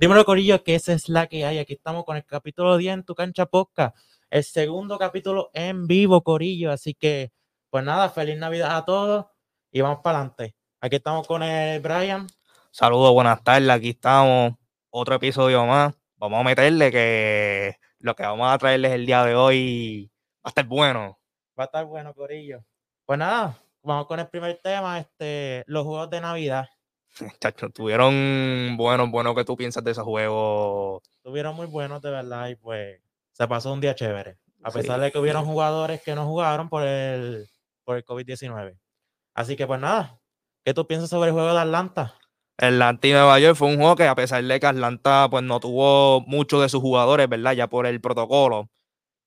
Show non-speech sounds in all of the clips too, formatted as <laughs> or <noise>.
Dímelo, Corillo, que esa es la que hay. Aquí estamos con el capítulo 10 en tu cancha posca. El segundo capítulo en vivo, Corillo. Así que, pues nada, feliz Navidad a todos y vamos para adelante. Aquí estamos con el Brian. Saludos, buenas tardes. Aquí estamos. Otro episodio más. Vamos a meterle que lo que vamos a traerles el día de hoy va a estar bueno. Va a estar bueno, Corillo. Pues nada, vamos con el primer tema, este, los juegos de Navidad. Chacho, tuvieron buenos, bueno que tú piensas de esos juegos. Tuvieron muy buenos, de verdad, y pues se pasó un día chévere. A pesar de que hubieron jugadores que no jugaron por el, por el COVID-19. Así que pues nada, ¿qué tú piensas sobre el juego de Atlanta? Atlanta y Nueva York fue un juego que a pesar de que Atlanta pues no tuvo muchos de sus jugadores, ¿verdad? Ya por el protocolo.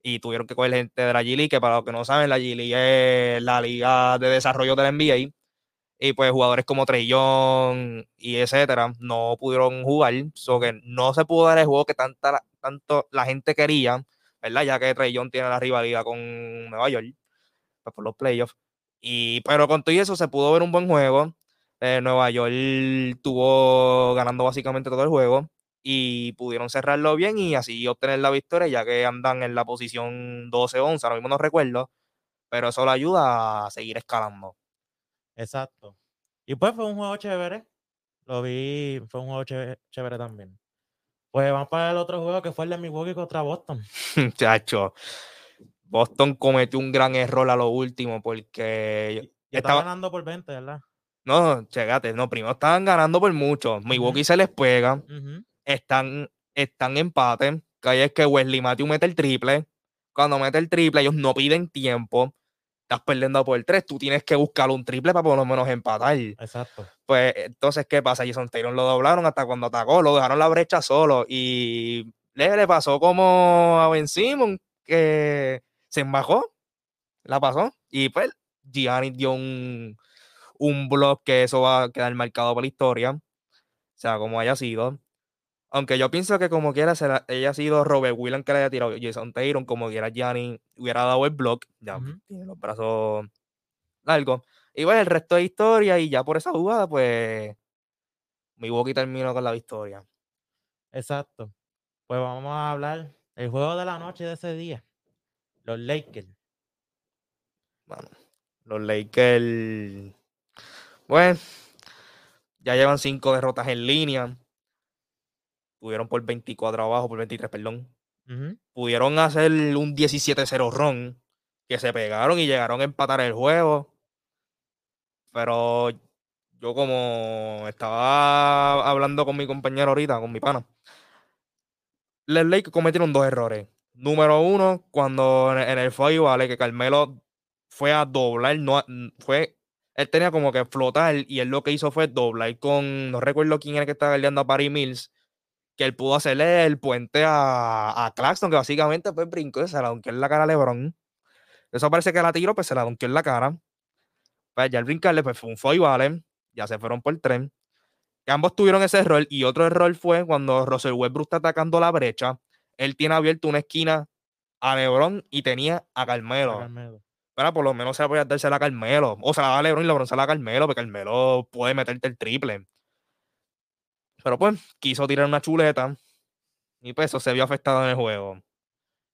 Y tuvieron que coger gente de la G League, que para los que no saben, la G League es la liga de desarrollo de la NBA y pues jugadores como Young y etcétera no pudieron jugar, so que no se pudo dar el juego que tanta, tanto la gente quería, ¿verdad? Ya que Young tiene la rivalidad con Nueva York, pues por los playoffs. Y, pero con todo eso se pudo ver un buen juego. Eh, Nueva York tuvo ganando básicamente todo el juego y pudieron cerrarlo bien y así obtener la victoria, ya que andan en la posición 12-11, ahora mismo no recuerdo, pero eso le ayuda a seguir escalando. Exacto. Y pues fue un juego chévere. Lo vi, fue un juego chévere, también. Pues vamos para el otro juego que fue el de Milwaukee contra Boston. <laughs> Chacho. Boston cometió un gran error a lo último porque. estaba ganando por 20, ¿verdad? No, chégate, no, primero estaban ganando por mucho. Milwaukee se les pega. Están, están empate. Que ahí es que Wesley Matthew mete el triple. Cuando mete el triple, ellos no piden tiempo estás perdiendo por 3, tú tienes que buscar un triple para por lo menos empatar. Exacto. Pues entonces, ¿qué pasa? Jason Taylor lo doblaron hasta cuando atacó, lo dejaron la brecha solo y le, pasó como a Ben Simon, que se embajó, la pasó y pues Gianni dio un, un block que eso va a quedar marcado por la historia, o sea, como haya sido. Aunque yo pienso que como quiera ella ha sido Robert Williams que le haya tirado Jason Taylor, como quiera Gianni hubiera dado el block, ya tiene los brazos largos. Y pues el resto de historia y ya por esa jugada, pues Milwaukee terminó con la victoria. Exacto. Pues vamos a hablar el juego de la noche de ese día. Los Lakers. Bueno, los Lakers. Bueno, ya llevan cinco derrotas en línea Pudieron por 24 abajo, por 23, perdón. Pudieron hacer un 17-0 ron, que se pegaron y llegaron a empatar el juego. Pero yo como estaba hablando con mi compañero ahorita, con mi pana, les Lakers cometieron dos errores. Número uno, cuando en el fallo, vale, que Carmelo fue a doblar, no fue, él tenía como que flotar y él lo que hizo fue doblar con, no recuerdo quién era que estaba galeando a Paris Mills, que él pudo hacerle el puente a, a Claxton, que básicamente pues brincó y se la donkeó en la cara a LeBron. Eso parece que la tiró, pues se la donkeó en la cara. Pues ya al brincarle, pues fue un foy, ¿vale? Ya se fueron por el tren. ambos tuvieron ese error. Y otro error fue cuando Russell Westbrook está atacando la brecha. Él tiene abierto una esquina a LeBron y tenía a Carmelo. Pero por lo menos se puede darse a Carmelo. O sea, a LeBron y LeBron se la a Carmelo, porque Carmelo puede meterte el triple. Pero pues quiso tirar una chuleta y pues eso se vio afectado en el juego.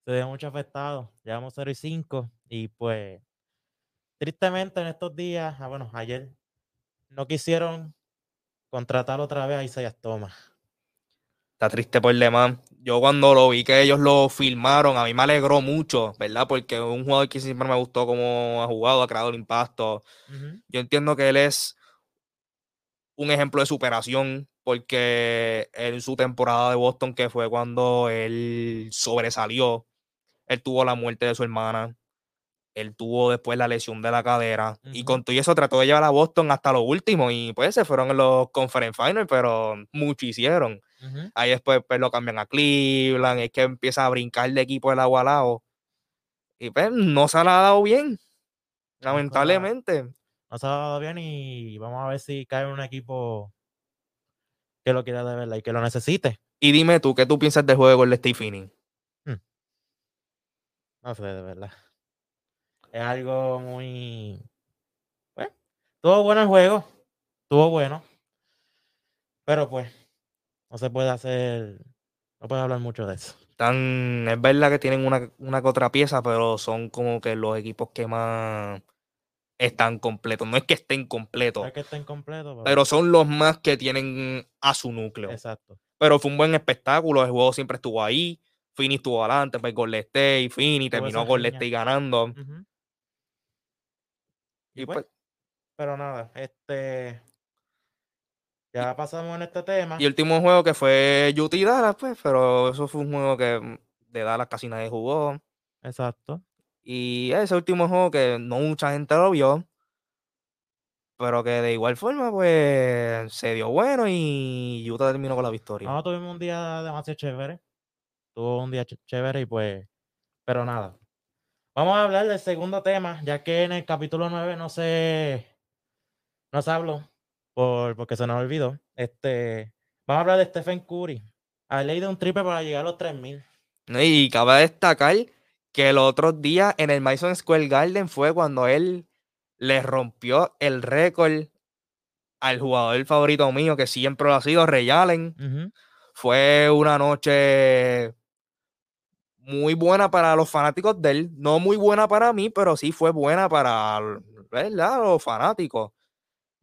Se vio mucho afectado. Llevamos 0 y 5 y pues tristemente en estos días, ah, bueno, ayer no quisieron contratar otra vez a Isaiah Thomas. Está triste por el demás. Yo cuando lo vi que ellos lo filmaron, a mí me alegró mucho, ¿verdad? Porque es un jugador que siempre me gustó cómo ha jugado, ha creado el impacto. Yo entiendo que él es un ejemplo de superación porque en su temporada de Boston, que fue cuando él sobresalió, él tuvo la muerte de su hermana, él tuvo después la lesión de la cadera, y con todo eso trató de llevar a Boston hasta lo último, y pues se fueron en los Conference Finals, pero mucho hicieron. Ahí después pues, lo cambian a Cleveland, es que empieza a brincar de equipo del agua al lado, y pues no se ha dado bien, lamentablemente. No se ha dado bien y vamos a ver si cae un equipo que lo quiera de verdad y que lo necesite. Y dime tú, ¿qué tú piensas del juego de Steve? Hmm. No sé, de verdad. Es algo muy. Bueno, tuvo bueno el juego. Estuvo bueno. Pero pues, no se puede hacer, no puede hablar mucho de eso. Están, es verdad que tienen una, una que otra pieza, pero son como que los equipos que más están completos. No es que estén No completos, es que estén completos, pero son los más que tienen a su núcleo. exacto. Pero fue un buen espectáculo, el juego siempre estuvo ahí. Fini estuvo adelante, pues Golden State, Fini terminó Golden. State ganando. Y Y pues, pues, pero nada, este. Ya pasamos en este tema. y el último juego que fue Utah y Dallas, pues, pero eso fue un juego que de Dallas casi nadie jugó. Exacto. Y ese último juego que no mucha gente lo vio, pero que de igual forma, pues, se dio bueno y Utah terminó con la victoria. No, tuvimos un día demasiado chévere. Tuvo un día ch- chévere y pues. Pero nada. Vamos a hablar del segundo tema, ya que en el capítulo 9 no se. No se habló. Por, porque se nos olvidó. Este. Vamos a hablar de Stephen Curry. Ha leído un triple para llegar a los 3000. ¿no? Y cabe destacar que el otro día en el Madison Square Garden fue cuando él le rompió el récord al jugador favorito mío, que siempre lo ha sido, Ray Allen. Fue una noche muy buena para los fanáticos de él. No muy buena para mí, pero sí fue buena para ¿verdad? los fanáticos.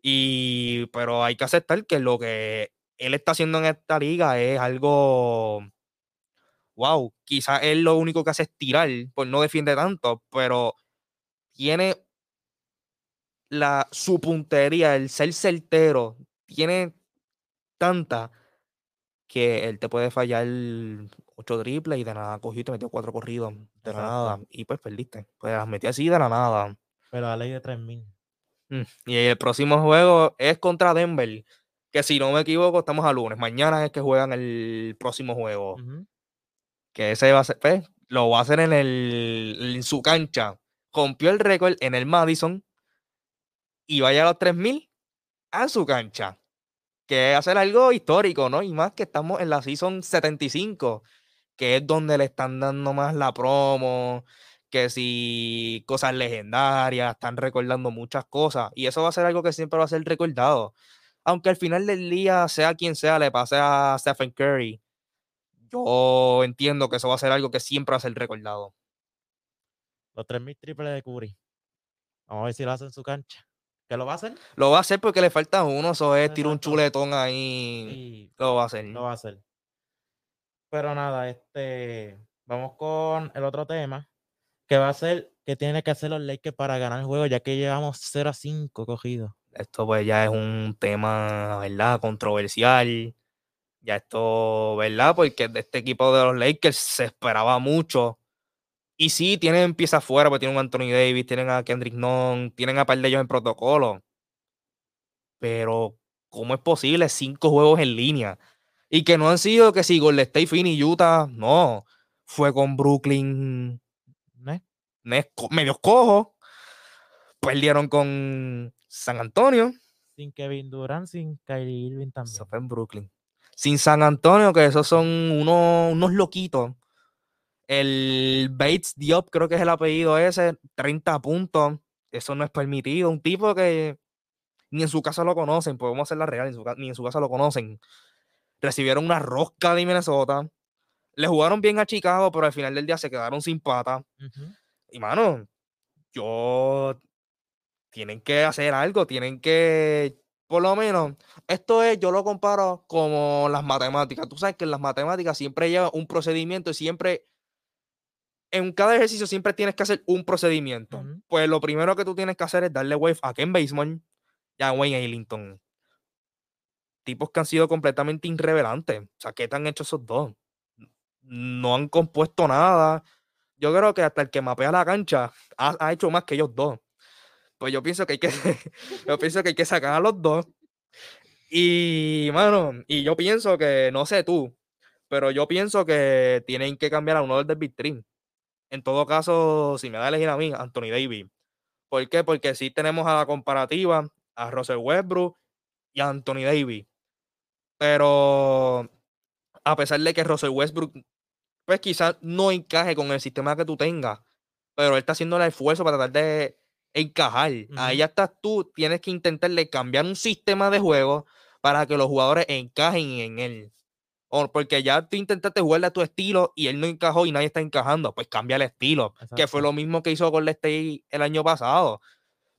Y, pero hay que aceptar que lo que él está haciendo en esta liga es algo. Wow, quizás él lo único que hace es tirar, pues no defiende tanto, pero tiene la, su puntería, el ser certero, tiene tanta que él te puede fallar ocho triples y de nada cogió y te metió cuatro corridos de la nada y pues perdiste. Pues las metió así de la nada. Pero ha leído 3000. Mm, Y el próximo juego es contra Denver, que si no me equivoco estamos a lunes. Mañana es que juegan el próximo juego. Que ese va a ser, pues, lo va a hacer en, su cancha. Rompió el récord en el Madison y vaya a los 3000 a su cancha. Que hacer algo histórico, ¿no? Y más que estamos en la season 75, que es donde le están dando más la promo, que si cosas legendarias, están recordando muchas cosas. Y eso va a ser algo que siempre va a ser recordado. Aunque al final del día, sea quien sea, le pase a Stephen Curry, yo entiendo que eso va a ser algo que siempre va a ser recordado. Los 3000 triples de Curry. Vamos a ver si lo hace en su cancha. ¿Que lo va a hacer? Lo va a hacer porque le falta uno, eso es tirar un chuletón ahí. Y Lo va a hacer. lo va a hacer. Pero nada, este. Vamos con el otro tema. Que va a ser que tiene que hacer los Lakers para ganar el juego, ya que llevamos 0 a 5 cogidos. Esto pues ya es un tema, ¿verdad? Controversial. Ya esto, ¿verdad? Porque de este equipo de los Lakers se esperaba mucho. Y sí, tienen piezas fuera, pues tienen a Anthony Davis, tienen a Kendrick Nunn, tienen a par de ellos en protocolo. Pero, ¿cómo es posible cinco juegos en línea? Y que no han sido que si Golden State, Phoenix, Utah, no. Fue con Brooklyn, co- medios cojos. Perdieron con San Antonio. Sin Kevin Durant, sin Kyrie Irving también. Eso fue en Brooklyn. Sin San Antonio, que esos son unos, unos loquitos. El Bates Diop, creo que es el apellido ese, 30 puntos. Eso no es permitido. Un tipo que ni en su casa lo conocen, podemos hacer la real, en su ni en su casa lo conocen. Recibieron una rosca de Minnesota. Le jugaron bien a Chicago, pero al final del día se quedaron sin pata. Y mano, yo. Tienen que hacer algo, tienen que. Por lo menos, esto es, yo lo comparo como las matemáticas. Tú sabes que en las matemáticas siempre lleva un procedimiento y siempre. En cada ejercicio siempre tienes que hacer un procedimiento. Pues lo primero que tú tienes que hacer es darle wave a Ken Baseman y a Wayne Ellington. Tipos que han sido completamente irrevelantes. O sea, ¿qué te han hecho esos dos? No han compuesto nada. Yo creo que hasta el que mapea la cancha ha, ha hecho más que ellos dos. Pues yo pienso que hay que, <laughs> yo pienso que hay que sacar a los dos. Y, mano, y yo pienso que, no sé tú, pero yo pienso que tienen que cambiar a uno del Big. En todo caso, si me da a elegir a mí, Anthony Davis. ¿Por qué? Porque sí tenemos a la comparativa a Russell Westbrook y a Anthony Davis. Pero a pesar de que Russell Westbrook, pues quizás no encaje con el sistema que tú tengas, pero él está haciendo el esfuerzo para tratar de encajar. Ahí ya estás tú, tienes que intentarle cambiar un sistema de juego para que los jugadores encajen en él. O porque ya tú intentaste jugarle a tu estilo y él no encajó y nadie está encajando. Pues cambia el estilo. Que fue lo mismo que hizo con State el año pasado.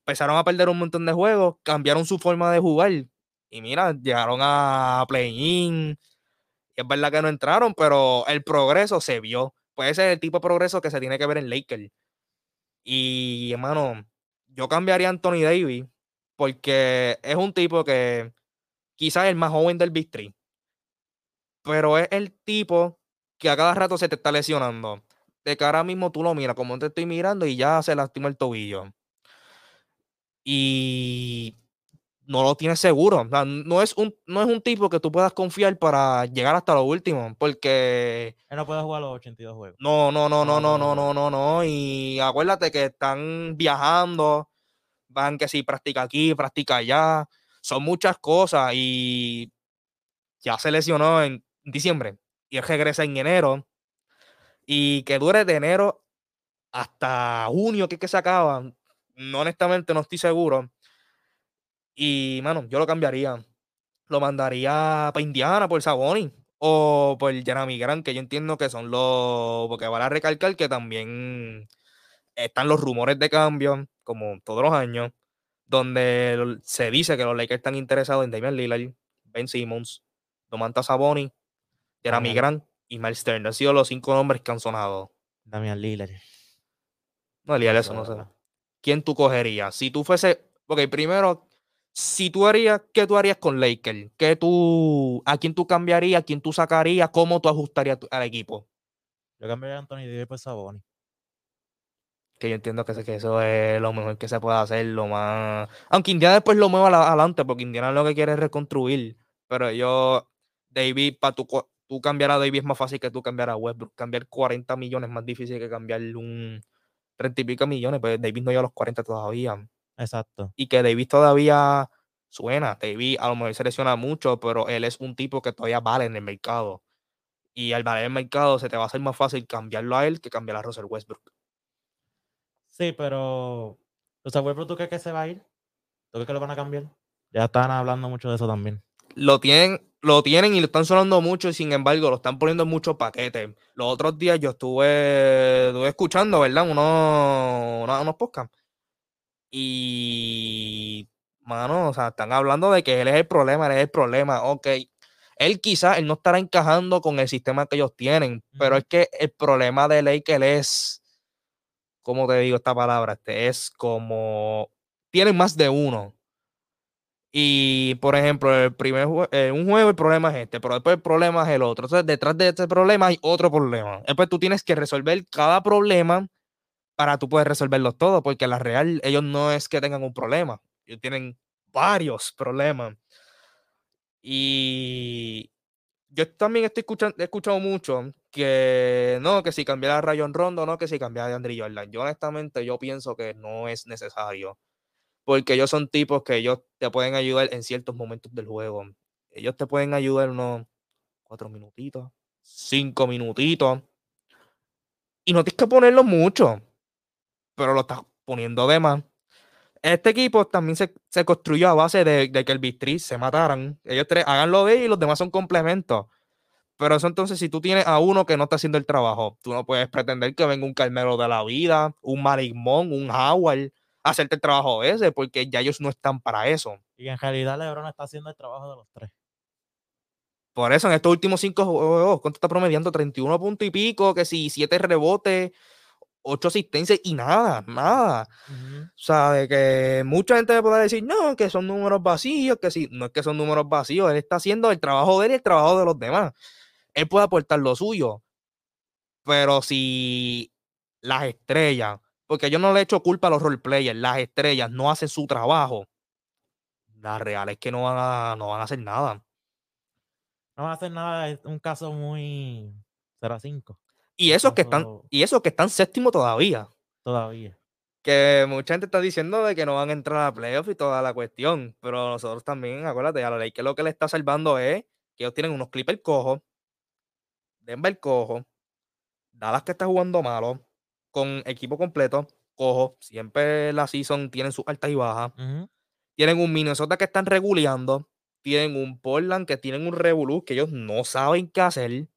Empezaron a perder un montón de juegos, cambiaron su forma de jugar. Y mira, llegaron a play-in. Y es verdad que no entraron, pero el progreso se vio. Pues ese es el tipo de progreso que se tiene que ver en Lakers. Y, hermano, yo cambiaría a Anthony Davis porque es un tipo que quizás es el más joven del Big pero es el tipo que a cada rato se te está lesionando. De que ahora mismo tú lo miras, como te estoy mirando, y ya se lastima el tobillo. Y no lo tienes seguro. O sea, no, es un, no es un tipo que tú puedas confiar para llegar hasta lo último, porque Él no puede jugar los 82 juegos. no, no, no, no, no, No, no, no, no, no, no. Y acuérdate que están viajando, van que si practica aquí, practica allá. Son muchas cosas y ya se lesionó en diciembre y él regresa en enero. Y que dure de enero hasta junio, que es que se acaba. No, honestamente, no estoy seguro. Y, mano, yo lo cambiaría. Lo mandaría para Indiana por Saboni o por Jeremy Grant, que yo entiendo que son los. Porque vale recalcar que también están los rumores de cambio, como todos los años, donde se dice que los Lakers están interesados en Damian Lillard, Ben Simmons, Domantas Saboni, Jeremy Grant y Miles Turner. Han sido los cinco nombres que han sonado. Damian Lillard. No, Lillard, eso no sé. ¿Quién tú cogerías? Si tú fuese. Ok, primero, si tú harías, ¿qué tú harías con Lakers? ¿Qué tú, ¿A quién tú cambiarías? ¿A quién tú sacarías? ¿Cómo tú ajustarías tu- al equipo? Yo cambiaría a Anthony Davis por Saboni. Que yo entiendo que, que eso es lo mejor que se puede hacer, lo más. Aunque Indiana después lo mueva la- adelante, porque Indiana lo que quiere es reconstruir. Pero yo, David, para tú, co- tú cambiar a David es más fácil que tú cambiar a Westbrook. Cambiar 40 millones es más difícil que cambiar un 30 y pico millones, pues David no llega a los 40 todavía. Exacto. y que Davis todavía suena. Davis a lo mejor se lesiona mucho, pero él es un tipo que todavía vale en el mercado. Y al valer en el mercado se te va a hacer más fácil cambiarlo a él que cambiar a Russell Westbrook. Sí, pero. Sea, Westbrook, ¿tú crees que se va a ir? ¿Tú crees que lo van a cambiar? Ya estaban hablando mucho de eso también. Lo tienen, lo tienen y lo están sonando mucho, y sin embargo, lo están poniendo en muchos paquetes. Los otros días yo estuve, estuve escuchando, ¿verdad? Unos, unos podcasts. Y, mano, o sea, están hablando de que él es el problema, él es el problema. Ok, él quizás él no estará encajando con el sistema que ellos tienen, pero es que el problema de Lakers es, ¿cómo te digo esta palabra? Este es como, tienen más de uno. Y, por ejemplo, el primer jue- eh, un juego el problema es este, pero después el problema es el otro. Entonces, detrás de este problema hay otro problema. Después tú tienes que resolver cada problema para tú poder resolverlos todos, porque la real, ellos no es que tengan un problema, ellos tienen varios problemas. Y yo también estoy escuchando, he escuchado mucho que no, que si cambiara a Rayon Rondo, no, que si cambiara a Andre Jordan. Yo honestamente, yo pienso que no es necesario, porque ellos son tipos que ellos te pueden ayudar en ciertos momentos del juego. Ellos te pueden ayudar unos cuatro minutitos, cinco minutitos, y no tienes que ponerlo mucho, pero lo estás poniendo de más. Este equipo también se, se construyó a base de, de que el Bistri se mataran. Ellos tres hagan lo de ellos y los demás son complementos. Pero eso entonces, si tú tienes a uno que no está haciendo el trabajo, tú no puedes pretender que venga un Carmelo de la vida, un Malik Monk, un Howard, a hacerte el trabajo ese, porque ya ellos no están para eso. Y en realidad LeBron está haciendo el trabajo de los tres. Por eso, en estos últimos cinco juegos, ¿cuánto está promediando? 31 puntos y pico, que si siete rebotes, ocho asistencias y nada, nada. O sea, de que mucha gente me puede decir, no, que son números vacíos, que sí, no es que son números vacíos, él está haciendo el trabajo de él y el trabajo de los demás. Él puede aportar lo suyo, pero si las estrellas, porque yo no le echo culpa a los roleplayers, las estrellas no hacen su trabajo, la real es que no van a, no van a hacer nada. No van a hacer nada, es un caso muy 0 a 5 Y esos que están, y esos que están séptimo todavía. todavía. que mucha gente está diciendo de que no van a entrar a playoff y toda la cuestión, pero nosotros también, acuérdate, a la ley que lo que le está salvando es que ellos tienen unos Clippers cojos, Denver cojo, Dallas que está jugando malo, con equipo completo, cojo, siempre la season tienen sus altas y bajas, tienen un Minnesota que están reguleando, tienen un Portland, que tienen un Revolú, que ellos no saben qué hacer.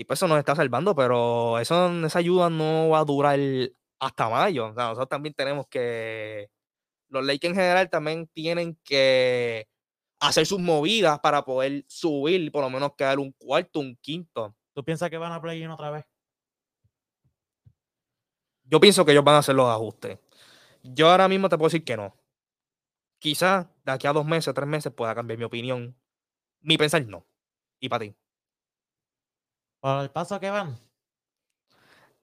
Y pues eso nos está salvando, pero eso, esa ayuda no va a durar hasta mayo. O sea, nosotros también tenemos que. Los Lakers en general también tienen que hacer sus movidas para poder subir por lo menos quedar un cuarto, un quinto. ¿Tú piensas que van a play in otra vez? Yo pienso que ellos van a hacer los ajustes. Yo ahora mismo te puedo decir que no. Quizás de aquí a dos meses, tres meses pueda cambiar mi opinión. Mi pensar no. ¿Y para ti? ¿Por el paso que van?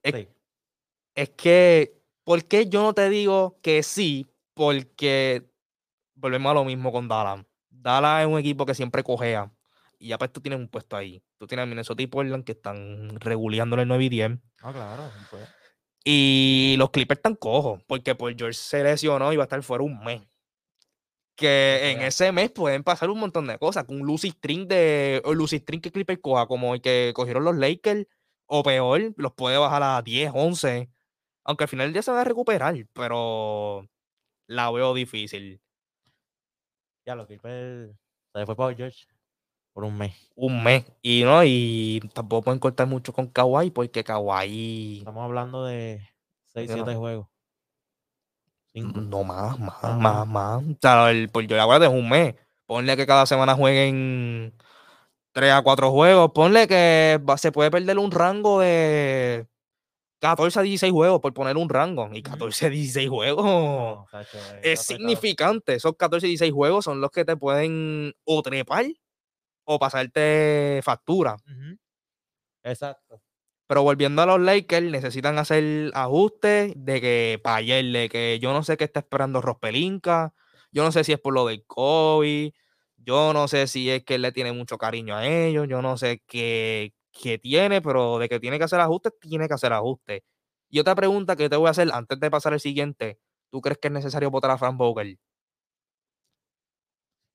Es, Sí. es que, ¿por qué yo no te digo que sí? Porque volvemos a lo mismo con Dallas. Dallas es un equipo que siempre cojea. Y ya pues tú tienes un puesto ahí. Tú tienes a Minnesota y Portland que están regulando en el 9 y 10. No, claro. pues. Y los Clippers están cojos. Porque por George se lesionó y va a estar fuera un mes. Que en ese mes pueden pasar un montón de cosas. Con un Lucy String de. O Lucy String que Clippers coja, como el que cogieron los Lakers. O peor, los puede bajar a 10, 11. Aunque al final ya se va a recuperar. Pero la veo difícil. Ya lo que se fue para George por un mes. Un mes. Y no, y tampoco pueden cortar mucho con Kawhi. Porque Kawhi. Estamos hablando de 6, Yo no. 7 juegos. No más, más, Ah, más, más. O sea, el, por yo acuérdate, es un mes. Ponle que cada semana jueguen 3 a 4 juegos. Ponle que se puede perder un rango de 14 a 16 juegos, por poner un rango. Y 14 a 16 juegos No, es significante. Esos 14 y 16 juegos son los que te pueden o trepar o pasarte factura. Ujú. Exacto. Pero volviendo a los Lakers, necesitan hacer ajustes de que para ayer, de que yo no sé qué está esperando Rospelinka, yo no sé si es por lo del COVID, yo no sé si es que él le tiene mucho cariño a ellos, yo no sé qué, qué tiene, pero de que tiene que hacer ajustes, tiene que hacer ajustes. Y otra pregunta que te voy a hacer antes de pasar al siguiente, ¿tú crees que es necesario votar a Frank Vogel?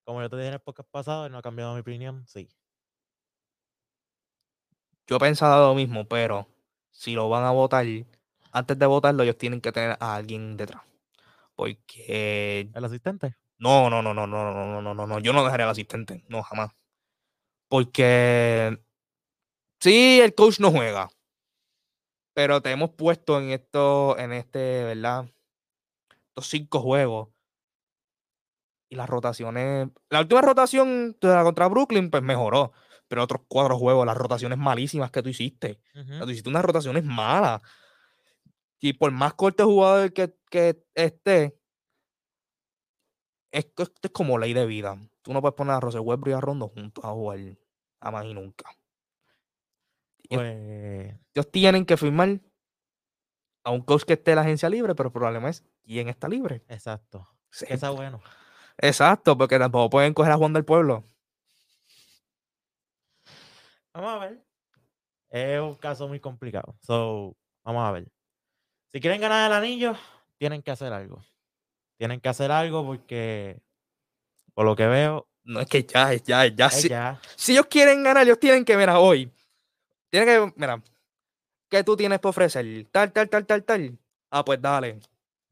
Como yo te dije en el podcast pasado, no ha cambiado mi opinión, sí. Yo he pensado lo mismo, pero si lo van a votar, antes de votarlo, ellos tienen que tener a alguien detrás. Porque El asistente. No, no, no, no, no, no, no, no, no, no. Yo no dejaré al asistente. No, jamás. Porque sí, el coach no juega. Pero te hemos puesto en esto, en este, ¿verdad? Estos cinco juegos. Y las rotaciones. La última rotación de la contra Brooklyn, pues mejoró. Pero otros cuatro juegos, las rotaciones malísimas que tú hiciste. O sea, Ujú. tú hiciste unas rotaciones malas. Y por más corto jugador que, que esté, es, esto es como ley de vida. Tú no puedes poner a Russell Westbrook y a Rondo juntos a jugar a más y nunca. Es- Pues Ellos tienen que firmar a un coach que esté en la agencia libre, pero el problema es quién está libre. exacto. Sí, bueno. Exacto, porque tampoco pueden coger a Juan del Pueblo. Vamos a ver. Es un caso muy complicado. So, vamos a ver. Si quieren ganar el anillo, tienen que hacer algo. Tienen que hacer algo porque, por lo que veo, No es que ya, ya, ya. es Si, ya. si ellos quieren ganar, ellos tienen que, mira, hoy. Tienen que, mira, ¿qué tú tienes para ofrecer? Tal, tal, tal, tal, tal. Ah, pues dale.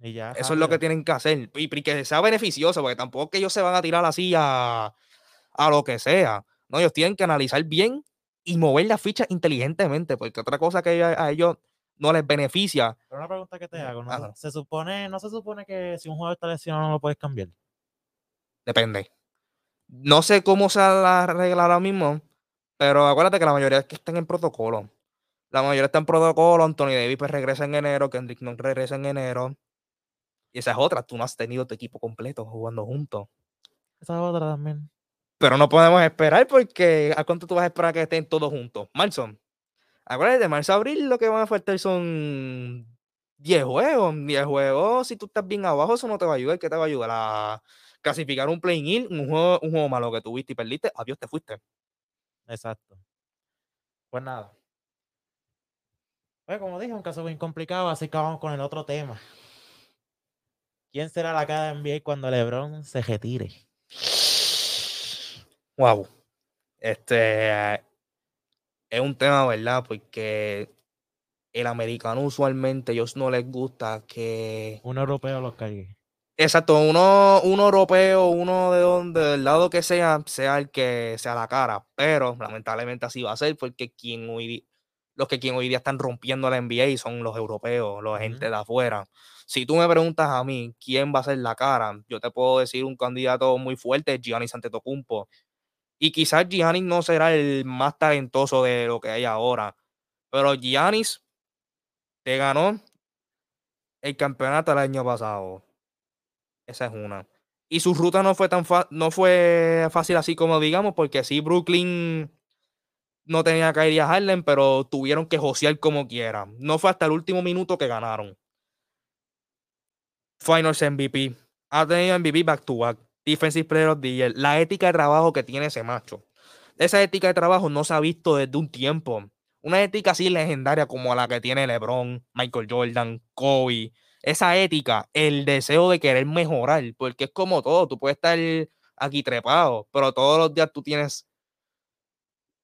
Y ya. Eso es lo que tienen que hacer. Y, y que sea beneficioso, porque tampoco es que ellos se van a tirar así a, a lo que sea. No, ellos tienen que analizar bien y mover las fichas inteligentemente, porque otra cosa que a, a ellos no les beneficia. Pero una pregunta que te hago. ¿no? Ajá. Se supone, no se supone que si un jugador está lesionado no lo puedes cambiar. Depende. No sé cómo sea la regla ahora mismo, pero acuérdate que la mayoría es que están en protocolo. La mayoría está en protocolo. Anthony Davis pues, regresa en enero, Kendrick no regresa en enero. Y esa es otra. Tú no has tenido tu equipo completo jugando juntos. Esa es otra también. Pero no podemos esperar porque ¿a cuánto tú vas a esperar que estén todos juntos? Marzo. Acuérdate, marzo a abril lo que van a faltar son 10 juegos. 10 juegos, si tú estás bien abajo, eso no te va a ayudar. ¿Qué te va a ayudar? A clasificar un play-in, un juego malo que tuviste y perdiste. Adiós, te fuiste. Exacto. Pues nada. Pues como dije, un caso bien complicado, así que vamos con el otro tema. ¿Quién será la cara de NBA cuando LeBron se retire? Wow. Este es un tema, ¿verdad? Porque el americano usualmente ellos no les gusta que Un europeo los cargue. Exacto, uno, uno europeo, uno de donde, del lado que sea, sea el que sea la cara. Pero lamentablemente así va a ser, porque quien hoy, los que quien hoy día están rompiendo la NBA son los europeos, los gente de afuera. Si tú me preguntas a mí quién va a ser la cara, yo te puedo decir un candidato muy fuerte, Giannis Antetokounmpo. Y quizás Giannis no será el más talentoso de lo que hay ahora, pero Giannis te ganó el campeonato el año pasado. Esa es una. Y su ruta no fue tan no fue fácil así como digamos, porque sí, Brooklyn no tenía que ir a Harlem, pero tuvieron que josear como quieran. No fue hasta el último minuto que ganaron. Finals MVP. Ha tenido MVP back to back. Defensive Player of the Year. La ética de trabajo que tiene ese macho. Esa ética de trabajo no se ha visto desde un tiempo. Una ética así legendaria como la que tiene LeBron, Michael Jordan, Kobe. Esa ética, el deseo de querer mejorar, porque es como todo. Tú puedes estar aquí trepado, pero todos los días tú tienes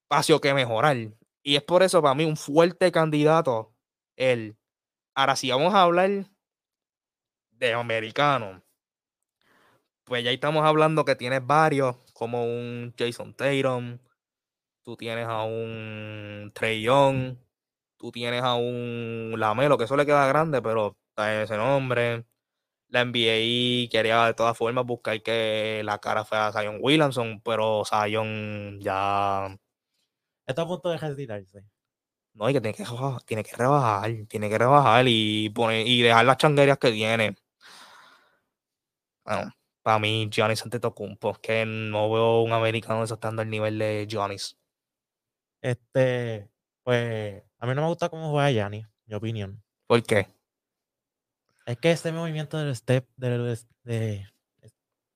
espacio que mejorar. Y es por eso para mí un fuerte candidato él. Ahora, si vamos a hablar de americano, pues ya estamos hablando que tienes varios, como un Jason Tatum, tú tienes a un Trey Young, tú tienes a un Lamelo, que eso le queda grande, pero está ese nombre. La NBA quería de todas formas buscar que la cara fuera Zion Williamson, pero Zion ya Está a punto de retirarse. No, y que tiene que, tiene que rebajar, tiene que rebajar y, poner, y dejar las changuerías que tiene. Bueno, para mí, Giannis Antetokounmpo, es que no veo un americano estando al nivel de Giannis. Este, pues, a mí no me gusta cómo juega Giannis, mi opinión. ¿Por qué? Es que este movimiento del step, de, de,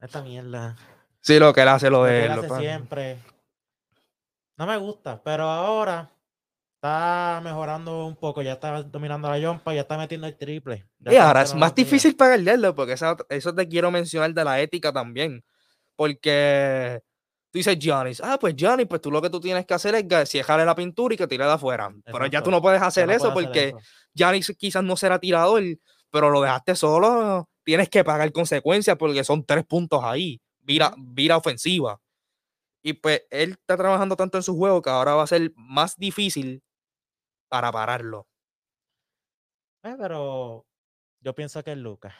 esta mierda. Sí, lo que él hace lo, de. Él hace siempre. No me gusta, pero ahora está mejorando un poco. Ya está dominando la jumpa, ya está metiendo el triple. y ahora es más difícil pagarle, porque eso, te quiero mencionar de la ética también. Porque tú dices Giannis, ah, pues Giannis, pues tú lo que tú tienes que hacer es ciejarle la pintura y que tire de afuera. Pero ya tú no puedes hacer eso porque Giannis quizás no será tirador, pero lo dejaste solo, tienes que pagar consecuencias porque son tres puntos ahí. Vira, vira ofensiva. Y pues él está trabajando tanto en su juego que ahora va a ser más difícil para pararlo. Eh, pero yo pienso que es Lucas.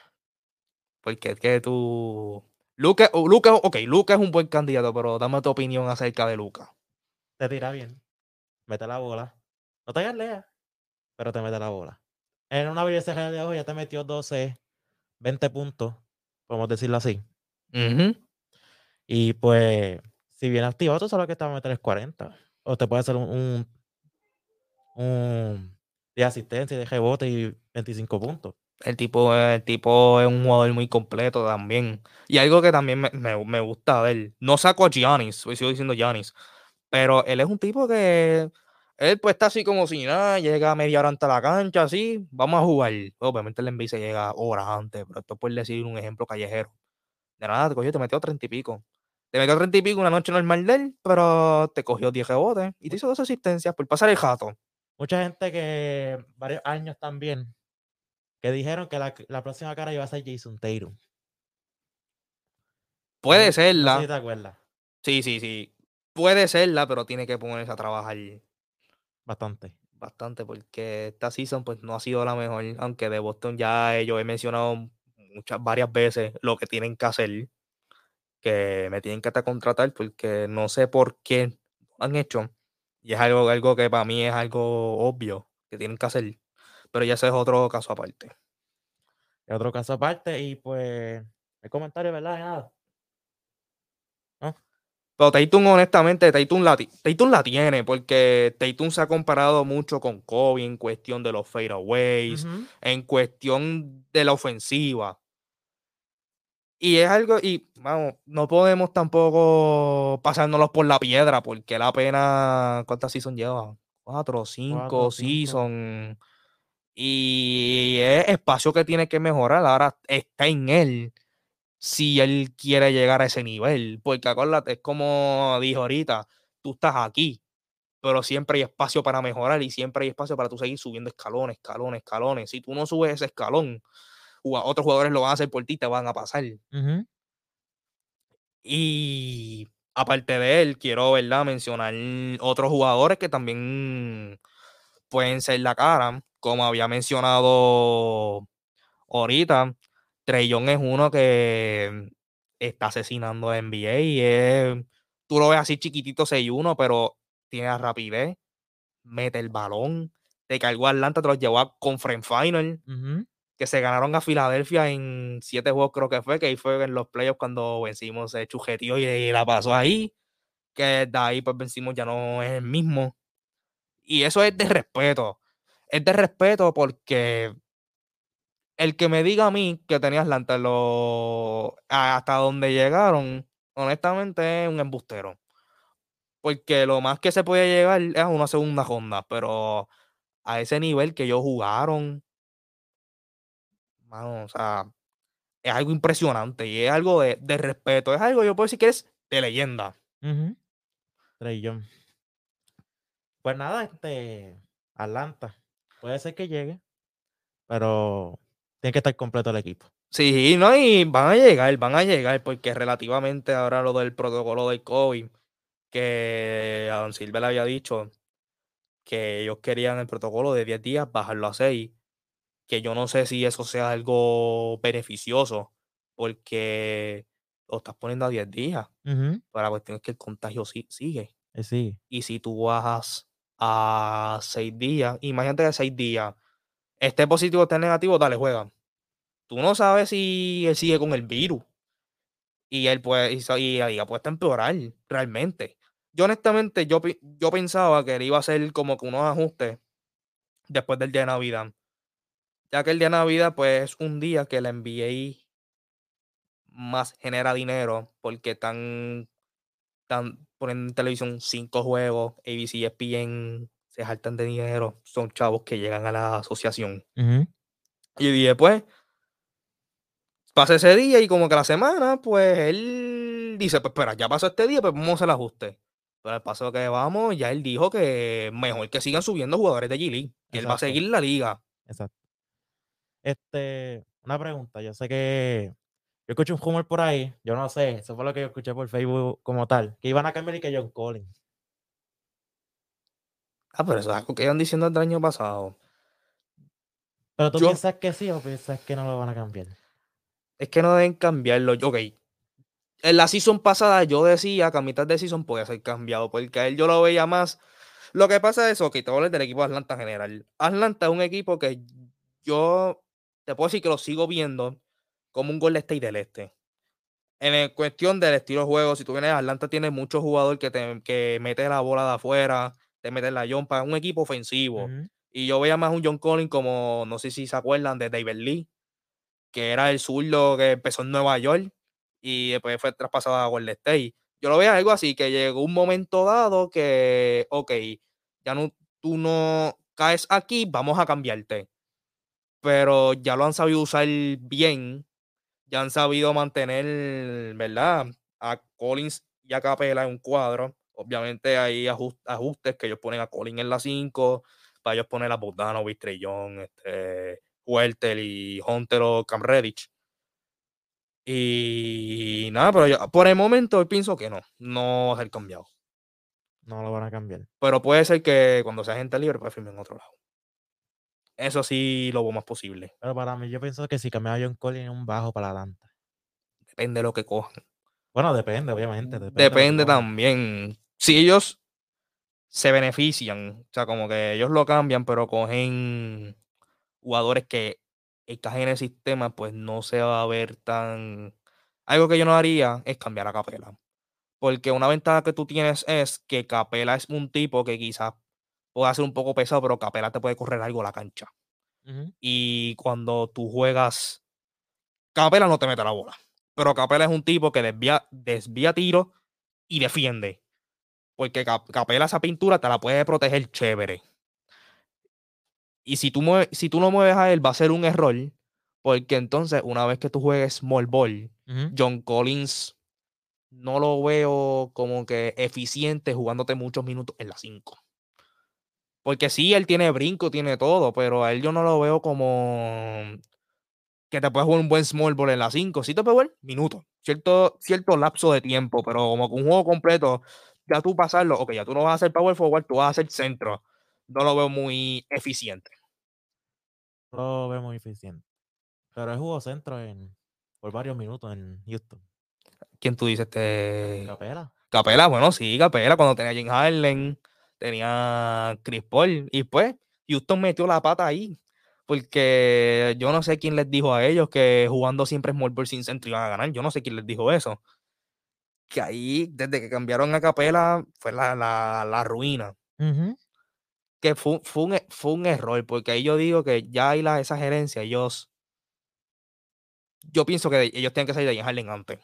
Porque es que tú. Lucas, Lucas, ok, Lucas es un buen candidato, pero dame tu opinión acerca de Lucas. Te tira bien. Mete la bola. No te hagas pero te mete la bola. En una belleza de hoy ya te metió 12, 20 puntos, podemos decirlo así. Y pues si bien activado, tú sabes que te va a meter es 40. O te puede hacer un, un, de asistencia de rebote y 25 puntos. El tipo, el tipo es un jugador muy completo también. Y algo que también me, gusta ver. No saco a Giannis, hoy sigo diciendo Giannis. Pero él es un tipo que. Él pues está así como si nada, llega a media hora antes de la cancha, así, vamos a jugar. Obviamente el envío se llega horas antes, pero esto puede decir un ejemplo callejero. De nada, te cogió, te metió treinta y pico. Te metió 30 y pico una noche normal de él, pero te cogió 10 rebotes y te hizo dos asistencias por pasar el jato. Mucha gente que varios años también que dijeron que la, próxima cara iba a ser Jason Tatum. Puede serla. No sé te acuerdas. Sí, sí, sí. Puede serla, pero tiene que ponerse a trabajar. Bastante. Bastante, porque esta season pues no ha sido la mejor. Aunque de Boston ya yo he mencionado muchas, varias veces lo que tienen que hacer que me tienen que contratar porque no sé por qué han hecho. Y es algo, algo que para mí es algo obvio que tienen que hacer. Pero ya ese es otro caso aparte. Es otro caso aparte y pues el comentario, ¿verdad? Nada. Pero Tatum, honestamente, Tatum la, la tiene, porque Tatum se ha comparado mucho con Kobe en cuestión de los fadeaways, en cuestión de la ofensiva. Y es algo, y vamos, no podemos tampoco pasárnoslos por la piedra, porque la pena, ¿cuántas seasons lleva? Cuatro, cinco seasons. Y es espacio que tiene que mejorar. Ahora está en él si él quiere llegar a ese nivel. Porque acuérdate, es como dijo ahorita, tú estás aquí, pero siempre hay espacio para mejorar y siempre hay espacio para tú seguir subiendo escalones, escalones, escalones. Si tú no subes ese escalón, otros jugadores lo van a hacer por ti, te van a pasar. Ujú, Y aparte de él, quiero ¿verdad? mencionar otros jugadores que también pueden ser la cara. Como había mencionado ahorita, Trey Young es uno que está asesinando a NBA y es- tú lo ves así chiquitito 6-1, pero tiene la rapidez, mete el balón, te cargó a Atlanta, te los llevó a Conference Final, ujú. Que se ganaron a Filadelfia en siete juegos creo que fue, que ahí fue en los playoffs cuando vencimos el chujetío y, y la pasó ahí, que de ahí pues vencimos ya no es el mismo. Y eso es de respeto. Es de respeto porque el que me diga a mí que tenía Atlanta lo- hasta donde llegaron, honestamente es un embustero. Porque lo más que se podía llegar es una segunda ronda, pero a ese nivel que ellos jugaron, mano, o sea, es algo impresionante y es algo de, de respeto. Es algo, yo puedo decir que es de leyenda. Trey Young. Pues nada, este. Atlanta. Puede ser que llegue. Pero tiene que estar completo el equipo. Sí, no, y van a llegar, van a llegar, porque relativamente ahora lo del protocolo del COVID, que a Don Silva le había dicho que ellos querían el protocolo de 10 días, bajarlo a 6, que yo no sé si eso sea algo beneficioso, porque lo estás poniendo a 10 días, Ujú, pero la cuestión es que el contagio sí, sigue. eh, Sí. Y si tú bajas a 6 días, imagínate que 6 días, esté positivo o esté negativo, dale, juega. Tú no sabes si él sigue con el virus. Y él puede, y, y liga puede empeorar, realmente. Yo honestamente, yo, yo pensaba que él iba a hacer como que unos ajustes después del día de Navidad. Ya que el día de Navidad, pues, es un día que la NBA más genera dinero porque están, están poniendo en televisión cinco juegos, ABC y ESPN se jaltan de dinero, son chavos que llegan a la asociación. Y dije, pues, pasa ese día y como que la semana, pues él dice, pues espera, ya pasó este día, pues vamos a hacer el ajuste. Pero al paso que vamos, ya él dijo que mejor que sigan subiendo jugadores de G-League, que él va a seguir la liga. Exacto. Este, una pregunta. Yo sé que yo escuché un rumor por ahí. Yo no sé. Eso fue lo que yo escuché por Facebook como tal. Que iban a cambiar y que John Collins. Ah, pero eso es algo que iban diciendo el año pasado. Pero tú Yo- piensas que sí o piensas que no lo van a cambiar. Es que no deben cambiarlo. Yo, Ok. En la season pasada yo decía que a mitad de season podía ser cambiado, porque a él yo lo veía más. Lo que pasa es, ok, te voy a hablar del equipo de Atlanta en general. Atlanta es un equipo que yo te puedo decir que lo sigo viendo como un Golden State del Este. En cuestión del estilo de juego, si tú vienes a Atlanta, tiene muchos jugadores que, te, que mete la bola de afuera, te mete la jumpa, es un equipo ofensivo. Ujú, Y yo veía más un John Collins como, no sé si se acuerdan de David Lee, que era el zurdo que empezó en Nueva York y después fue traspasado a Golden State. Yo lo veía algo así, que llegó un momento dado que, ok, ya no, tú no caes aquí, vamos a cambiarte. Pero ya lo han sabido usar bien, ya han sabido mantener, ¿verdad? A Collins y a Capela en un cuadro. Obviamente hay ajus- ajustes que ellos ponen a Collins en la 5, para ellos poner a Bogdanovic, Trey Young, este, Huertel y Hunter o Cam Reddish. Y nada, pero yo- por el momento pienso que no, no va a ser cambiado. No lo van a cambiar. Pero puede ser que cuando sea gente libre, pues firme en otro lado. Eso sí lo más posible. Pero para mí, yo pienso que si cambiaba John Collins un bajo para Atlanta. Depende de lo que cojan. Bueno, depende, obviamente. Depende, que Depende cojan. también. Si ellos se benefician, o sea, como que ellos lo cambian, pero cogen jugadores que encajen en el sistema, pues no se va a ver tan. Algo que yo no haría es cambiar a Capela. Porque una ventaja que tú tienes es que Capela es un tipo que quizás pueda ser un poco pesado, pero Capela te puede correr algo la cancha. Y cuando tú juegas, Capela no te mete la bola. Pero Capela es un tipo que desvía, desvía tiros y defiende. Porque Cap- Capela esa pintura te la puede proteger chévere. Y si tú, mueves, si tú no mueves a él, va a ser un error. Porque entonces, una vez que tú juegues small ball. John Collins no lo veo como que eficiente jugándote muchos minutos en la 5. Porque sí, él tiene brinco, tiene todo, pero a él yo no lo veo como que te puedes jugar un buen small ball en la 5. Sí te puedes jugar minutos, cierto, cierto lapso de tiempo, pero como que un juego completo, ya tú pasarlo, ok, ya tú no vas a hacer power forward, tú vas a hacer centro. No lo veo muy eficiente. No lo veo muy eficiente. Pero él jugó centro en, por varios minutos en Houston. ¿Quién tú dices? Este... Capela. Capela, bueno, sí, Capela, cuando tenía Jim Harden, tenía Chris Paul, y pues Houston metió la pata ahí. Porque yo no sé quién les dijo a ellos que jugando siempre small ball sin centro iban a ganar. Yo no sé quién les dijo eso. Que ahí, desde que cambiaron a Capela, fue la, la, la ruina. Que fue, fue, un, fue un error, porque ahí yo digo que ya hay la, esa gerencia, ellos. Yo pienso que ellos tienen que salir de Harden antes.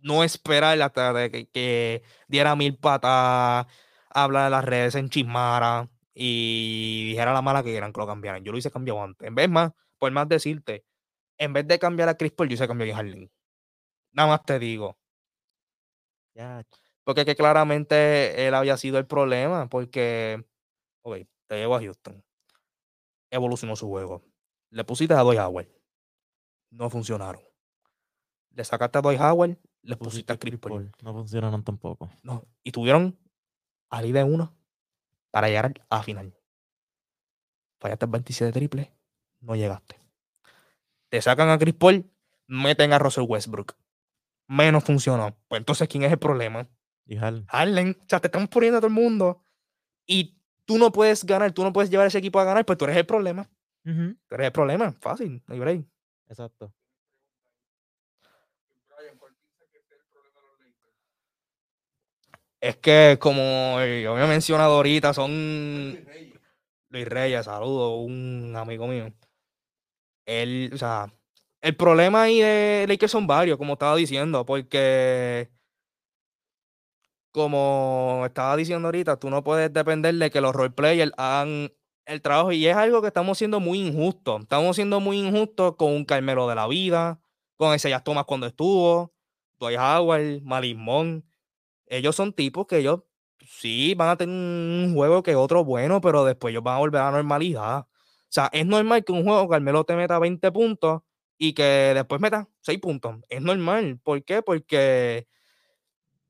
No esperar hasta que, que diera mil patas, habla de las redes en chismara y dijera la mala que eran que lo cambiaran. Yo lo hice cambiado antes. En vez más, por más decirte, en vez de cambiar a Chris Paul, yo hice cambiar a Harden. Nada más te digo. Ya, Porque que claramente él había sido el problema. Porque, ok, te llevo a Houston. Evolucionó su juego. Le pusiste a Dwight Howard. No funcionaron. Le sacaste a Dwight Howard, le pusiste a Chris Paul. Paul. No funcionaron tampoco. No. Y tuvieron a de uno para llegar a final. Fallaste el 27 triple, no llegaste. Te sacan a Chris Paul, meten a Russell Westbrook. Menos funcionó. Pues entonces, ¿quién es el problema? Y Harden. Harden, o sea, te estamos poniendo a todo el mundo y tú no puedes ganar, tú no puedes llevar a ese equipo a ganar, pues tú eres el problema. Tú eres el problema, fácil, no hay break. Exacto. Es que, como yo había mencionado ahorita, son Luis Reyes, saludo, un amigo mío. Él, o sea, el problema ahí de Lakers son varios, como estaba diciendo, porque como estaba diciendo ahorita, tú no puedes depender de que los roleplayers hagan el trabajo y es algo que estamos siendo muy injusto. Estamos siendo muy injustos con un Carmelo de la vida, con ese Jazz Thomas cuando estuvo, Dwight Howard, Malismón. Ellos son tipos que ellos sí van a tener un juego que otro bueno, pero después ellos van a volver a la normalidad. O sea, es normal que un juego Carmelo te meta 20 puntos y que después meta 6 puntos. Es normal. ¿Por qué? Porque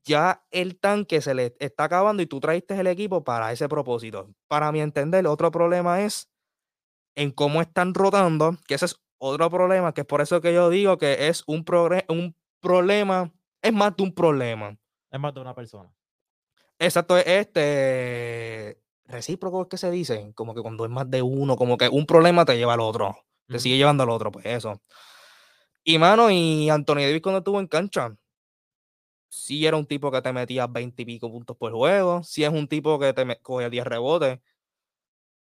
ya el tanque se le está acabando y tú traiste el equipo para ese propósito. Para mi entender, otro problema es en cómo están rotando, que ese es otro problema, que es por eso que yo digo que es un, un problema, es más de un problema. Es más de una persona. Exacto, es este recíproco es que se dice, como que cuando es más de uno, como que un problema te lleva al otro, te sigue llevando al otro, pues eso. Y mano, y Anthony Davis cuando estuvo en cancha, sí era un tipo que te metía 20 y pico puntos por juego, sí es un tipo que te cogía 10 rebotes,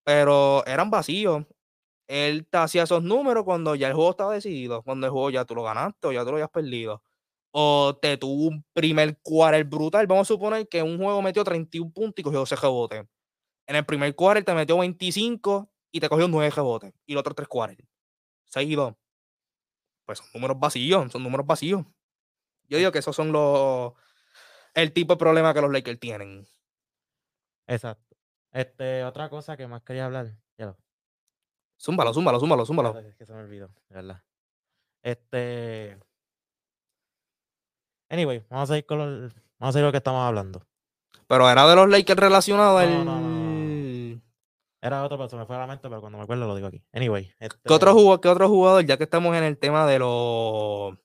pero eran vacíos. Él te hacía esos números cuando ya el juego estaba decidido, cuando el juego ya tú lo ganaste o ya tú lo habías perdido. O te tuvo un primer quarter brutal. Vamos a suponer que un juego metió 31 puntos y cogió 12 rebotes. En el primer quarter te metió 25 y te cogió 9 rebotes. Y los otros 3 quarters. 6 y 2. Pues son números vacíos, son números vacíos. Yo digo que esos son los el tipo de problema que los Lakers tienen. Exacto. Este, otra cosa que más quería hablar. Ya lo- Zúmbalo, zúmbalo, zúmbalo, zúmbalo. es que se me olvidó, de verdad. Este. Anyway, vamos a ir con lo, vamos a ir lo que estamos hablando. Pero era de los Lakers relacionado al. No, no, no, Era otro, pero se me fue a la mente, pero cuando me acuerdo lo digo aquí. Anyway. ¿Qué otro, este, jugador, ¿Qué otro jugador, ya que estamos en el tema de los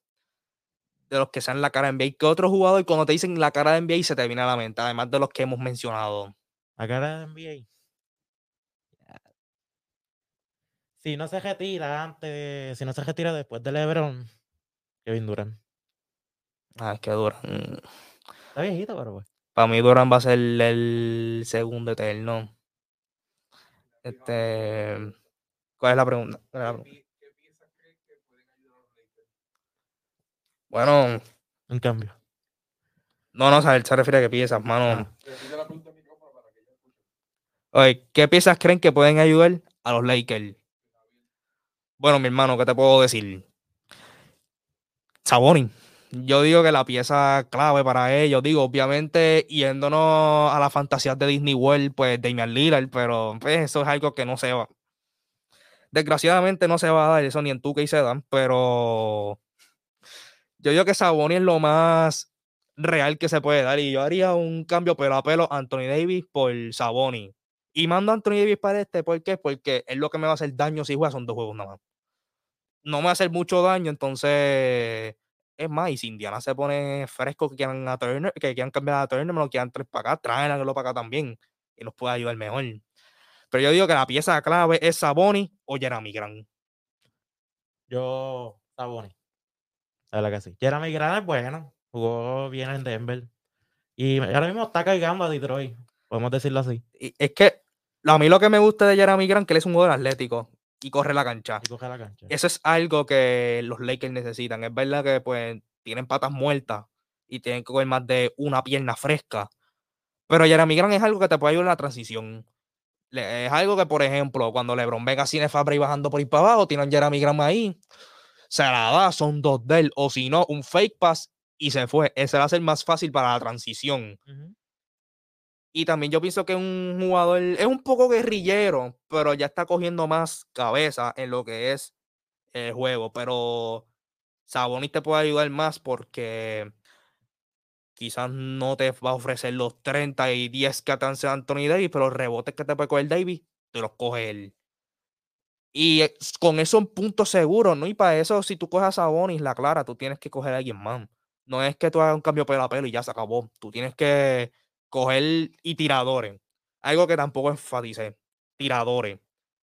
de los que sean la cara de NBA, qué otro jugador cuando te dicen la cara de NBA se te viene a la mente, además de los que hemos mencionado? Acá era de NBA. Si no se retira antes, si no se retira después de LeBron, Kevin Durant. Ah, es que Durant. Está viejito, pero pues. Para mí Durant va a ser el segundo eterno. Este, ¿cuál es la pregunta? ¿Cuál es la pregunta? Bueno, En cambio. no, no, o sea, él se refiere a qué piezas, mano. Ah. Oye, ¿qué piezas creen que pueden ayudar a los Lakers? Bueno, mi hermano, ¿qué te puedo decir? Sabonis. Yo digo que la pieza clave para ellos, digo, obviamente yéndonos a la fantasía de Disney World, pues Damian Lillard, pero pues, eso es algo que no se va. Desgraciadamente no se va a dar eso ni en tú que se dan, pero yo digo que Saboni es lo más real que se puede dar. Y yo haría un cambio pelo a pelo Anthony Davis por Saboni. Y mando a Anthony Davis para este, ¿por qué? Porque es lo que me va a hacer daño si juega son dos juegos nada más. No me va a hacer mucho daño, entonces. Es más, y si Indiana se pone fresco que quieran a Turner, que quieran cambiar a Turner, me lo quieran tres para acá, tráenlo para acá también. Y nos puede ayudar mejor. Pero yo digo que la pieza clave es Saboni o Jeremy Grant. Yo, Saboni. La verdad que sí. Jeremy Grant es bueno. Jugó bien en Denver. Y ahora mismo está cargando a Detroit. Podemos decirlo así. Y es que a mí lo que me gusta de Jeremy Grant que él es un jugador atlético y corre la cancha. Y coge la cancha. Eso es algo que los Lakers necesitan. Es verdad que pues tienen patas muertas y tienen que coger más de una pierna fresca. Pero Jeremy Grant es algo que te puede ayudar en la transición. Es algo que, por ejemplo, cuando LeBron venga Cine Fabra y bajando por ahí para abajo, tienen Jeremy Grant ahí. Se la da, son dos de él. O si no, un fake pass y se fue. Ese va a ser más fácil para la transición. Y también yo pienso que un jugador es un poco guerrillero, pero ya está cogiendo más cabeza en lo que es el juego. Pero Sabonis te puede ayudar más porque quizás no te va a ofrecer los 30 y 10 que hace Anthony Davis, pero los rebotes que te puede coger Davis, te los coge él. Y s- con eso un punto seguro, ¿no? Y para eso, si tú coges a Sabonis, la clara, tú tienes que coger a alguien más. No es que tú hagas un cambio pelo a pelo y ya se acabó. Tú tienes que coger y tiradores. Algo que tampoco enfaticé. Tiradores.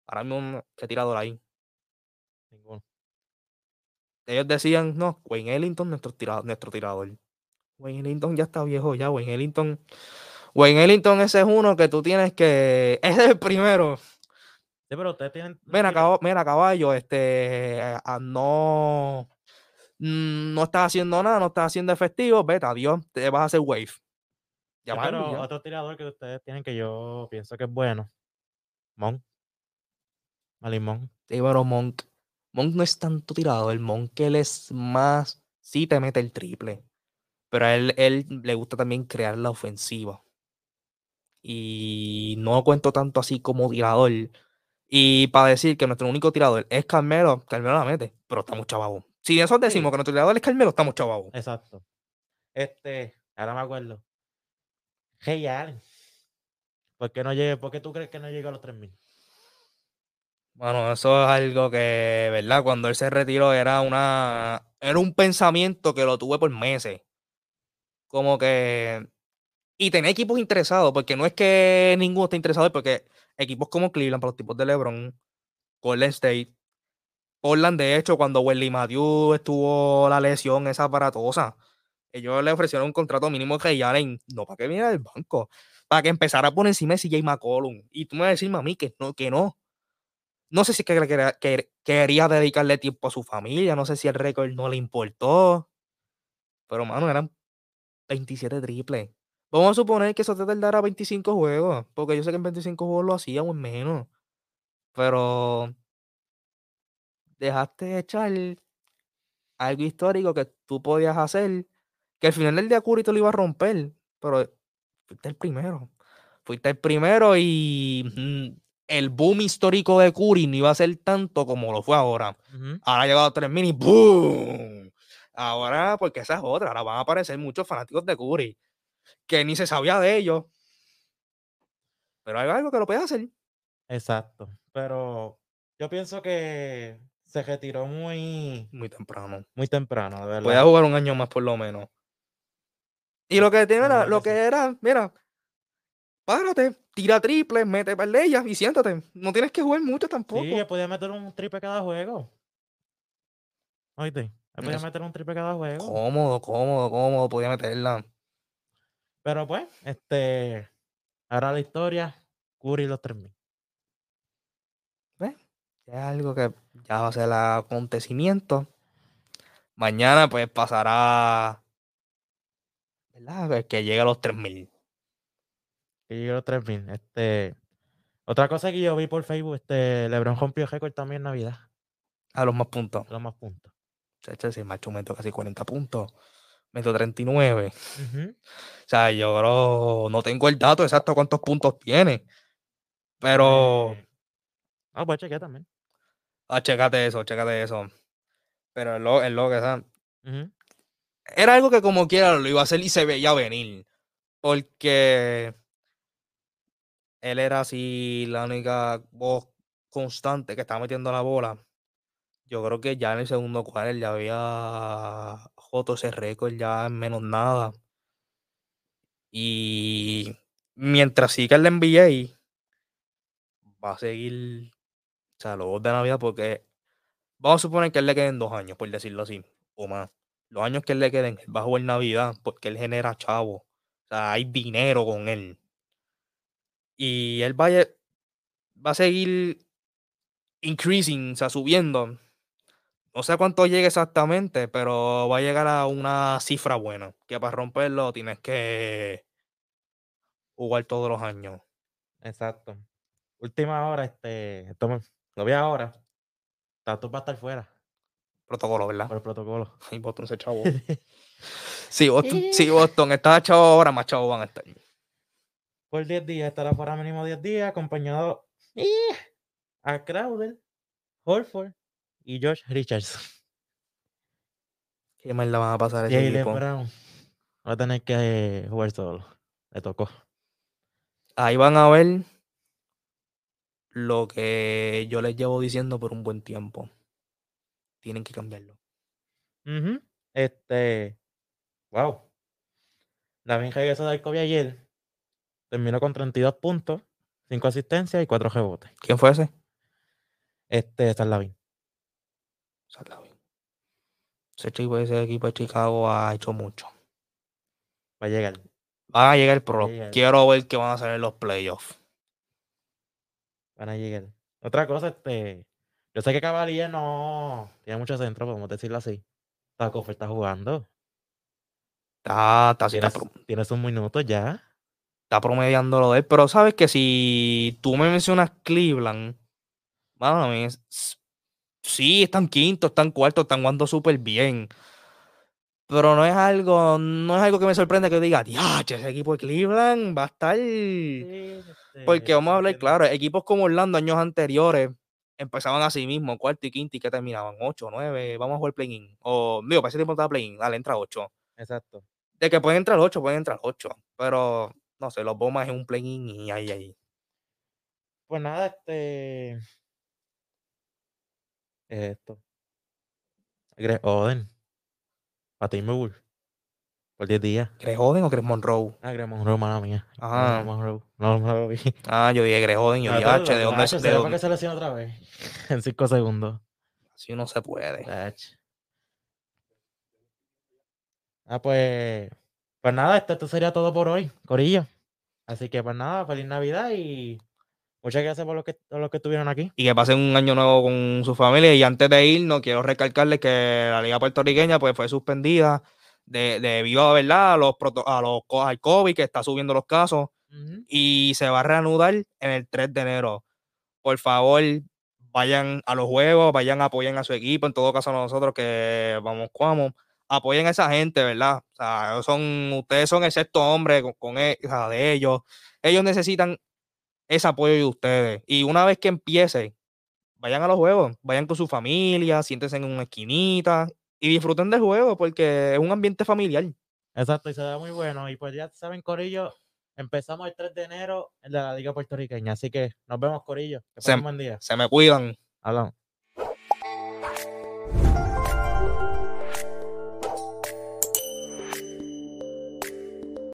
Ahora mismo, ¿qué tirador hay? Ninguno. Ellos decían, no, Wayne Ellington, nuestro, tira- nuestro tirador. Wayne Ellington ya está viejo ya. Wayne Ellington. Wayne Ellington, ese es uno que tú tienes que. <laughs> Ese es el primero. Sí, pero ustedes tienen. Mira, cabo- mira, caballo, este. no. mm, No estás haciendo nada, no estás haciendo efectivo. Vete, adiós, te vas a hacer wave. Llamarlo pero ya. otro tirador que ustedes tienen que yo pienso que es bueno. Mon. Malin Mon. Sí, pero Monk. Monk no es tanto tirado. El Monk él es más. Sí te mete el triple. Pero a él, él le gusta también crear la ofensiva. Y no cuento tanto así como tirador. Y para decir que nuestro único tirador es Carmelo, Carmelo la mete, pero estamos chavos. Si eso decimos Sí. que nuestro tirador es Carmelo, estamos chavos. Exacto. Este, ahora me acuerdo. Hey Allen. ¿Por qué no llegue? ¿Por qué tú crees que no llegó a los 3000? Bueno, eso es algo que, ¿verdad? Cuando él se retiró era una. Era un pensamiento que lo tuve por meses. Como que. Y tenía equipos interesados, porque no es que ninguno esté interesado, porque equipos como Cleveland, para los tipos de LeBron, Golden State, Portland, de hecho, cuando Wesley Matthews estuvo la lesión esa aparatosa, ellos le ofrecieron un contrato mínimo a Ray Allen, no para que viniera del banco, para que empezara por encima de CJ McCollum. Y tú me vas a decir, mami, que no, que no. No sé si es que que- quería dedicarle tiempo a su familia, no sé si el récord no le importó. Pero, mano, eran 27 triples. Vamos a suponer que eso te tardará 25 juegos, porque yo sé que en 25 juegos lo hacíamos en menos. Pero dejaste de echar algo histórico que tú podías hacer, que al final del día Curry lo iba a romper, pero fuiste el primero. Fuiste el primero y mm, el boom histórico de Curry no iba a ser tanto como lo fue ahora. Ahora ha llegado a 3 mil y ¡boom! Ahora, porque esa es otra, ahora van a aparecer muchos fanáticos de Curry, que ni se sabía de ellos. Pero hay algo que lo puede hacer. Exacto. Pero yo pienso que se retiró muy, Muy temprano. muy temprano, de verdad. Puede jugar un año más por lo menos. Y lo que tiene era, lo que era, mira, párate, tira triple, mete par de ellas y siéntate. No tienes que jugar mucho tampoco. Sí, podía meter un triple cada juego. Oíste, podía meter un triple cada juego. Cómodo, cómodo, cómodo, podía meterla. Pero pues, este, ahora la historia, Curry los 3000. Es algo que ya va a ser el acontecimiento. Mañana pues pasará, ¿verdad? Que llegue a los 3000. Que llegó a los 3000. Este, otra cosa que yo vi por Facebook, este, LeBron rompió récord también en Navidad. A los más puntos. Los más puntos. Chacho, ese macho meto casi 40 puntos. Meto 39. Ujú. O sea, yo creo- no tengo el dato exacto cuántos puntos tiene. Pero Eh, Ah, pues chequear también. Ah, chécate eso, chécate eso. Pero es lo, es lo que sea. Ujú. Era algo que como quiera lo iba a hacer y se veía venir. Porque él era así la única voz constante que estaba metiendo la bola. Yo creo que ya en el segundo cuadro ya había joto ese récord ya en menos nada. Y mientras siga el NBA, va a seguir o sea, los dos de Navidad porque vamos a suponer que él le queden dos años, por decirlo así, o más. Los años que él le queden, él va a jugar Navidad porque él genera chavo. O sea, hay dinero con él. Y él va a, va a seguir increasing, o sea, subiendo. No sé cuánto llegue exactamente, pero va a llegar a una cifra buena. Que para romperlo tienes que jugar todos los años. Exacto. Última hora, este, esto me- lo vi ahora. Tato va a estar fuera Protocolo, ¿verdad? por el protocolo. <laughs> Y Boston se chavo. <laughs> Sí, Boston, sí, Boston está chavo ahora, más chavos van a estar. por 10 días, estará fuera mínimo 10 días, acompañado ¡Ih! a Crowder, Horford y Josh Richardson. ¿Qué mal la van a pasar a ese equipo? Brown va a tener que eh, jugar solo. Le tocó. Ahí van a ver lo que yo les llevo diciendo por un buen tiempo. Tienen que cambiarlo. Ujú. Este. Wow. David regresó del COVID ayer. Terminó con 32 puntos, 5 asistencias y 4 rebotes. ¿Quién fue ese? Este es Lavin. Salavi. Ese chico, ese equipo de Chicago ha hecho mucho. Va a llegar. Van a llegar, pero llegar. quiero ver que van a salir los playoffs. Van a llegar. Otra cosa, este. Yo sé que Cavalier no tiene mucho centro, podemos decirlo así. Taco está jugando. Está, está, así, Tiene, está, su- pro- tiene sus minutos ya. está promediando lo de él. Pero sabes que si tú me mencionas Cleveland, mami, sí, están quintos, están cuartos, están jugando súper bien. Pero no es algo, no es algo que me sorprende que yo diga, diache, ese equipo de Cleveland va a estar. Porque vamos a hablar claro, equipos como Orlando años anteriores empezaban así mismo, cuarto y quinto, y que terminaban 8, 9, vamos a jugar play-in. O, digo, para ese tiempo estaba play-in, dale, entra 8. Exacto. De que pueden entrar 8, pueden entrar 8. Pero, no sé, los bombas en un play-in y ahí, ahí. Pues nada, este. es esto. Greg Oden. Para Timberwolves. Por 10 días. ¿Greg Oden o Greg Monroe? Ah, Greg Monroe, mala mía. Greg Ajá. Monroe. No, no lo vi. Ah, yo dije Greg Oden, yo dije, todo "Ache, lo- ¿de dónde, ¿será para que se lesione otra vez? <laughs> en 5 segundos. Así no se puede. Ach. Ah, pues. Pues nada, esto, esto sería todo por hoy, Corillo. Así que, pues nada, feliz Navidad y muchas gracias por los que, por los que estuvieron aquí. y que pasen un año nuevo con su familia. Y antes de irnos, quiero recalcarles que la liga puertorriqueña pues, fue suspendida de- debido a, ¿verdad? a los a los al COVID que está subiendo los casos y se va a reanudar en el 3 de enero. Por favor, vayan a los juegos, vayan apoyen a su equipo, en todo caso a nosotros que vamos como apoyen a esa gente, ¿verdad? O sea, son, ustedes son el sexto hombre con, con e- o sea, de ellos. Ellos necesitan ese apoyo de ustedes. Y una vez que empiece, vayan a los juegos, vayan con su familia, siéntense en una esquinita y disfruten del juego porque es un ambiente familiar. Exacto, y se da muy bueno. Y pues ya saben, Corillo, empezamos el 3 de enero en la Liga Puertorriqueña. Así que nos vemos, Corillo. Que Se- buen día. Se me cuidan. Hablamos.